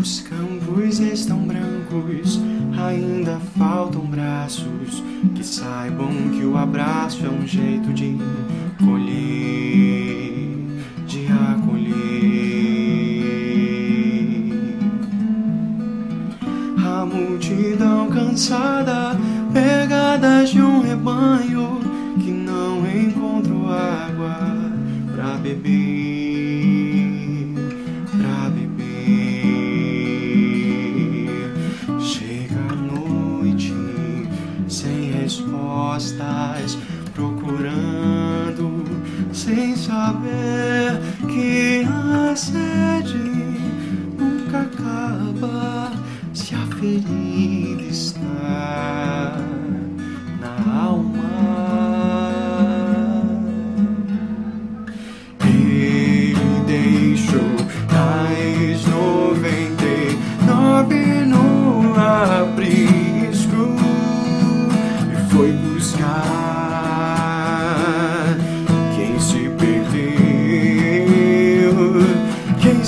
Os campos estão brancos, ainda faltam braços que saibam que o abraço é um jeito de colher, de acolher. A multidão cansada, pegadas de um rebanho que não encontrou água pra beber. Respostas, procurando sem saber que a sede nunca acaba se a ferida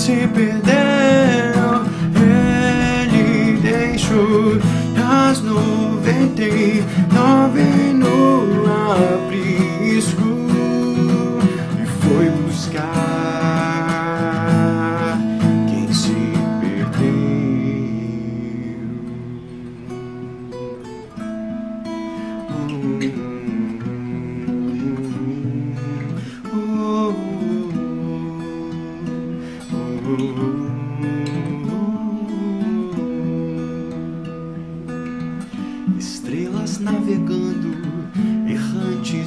se perdeu. Ele deixou as noventa e nove no aprisco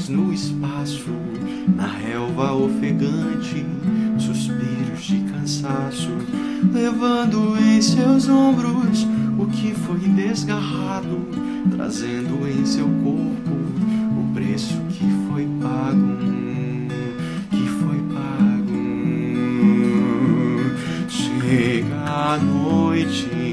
no espaço, na relva ofegante, suspiros de cansaço, levando em seus ombros o que foi desgarrado, trazendo em seu corpo o preço que foi pago, que foi pago. Chega a noite,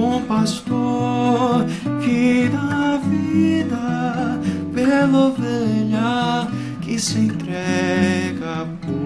bom pastor que dá vida pela ovelha que se entrega por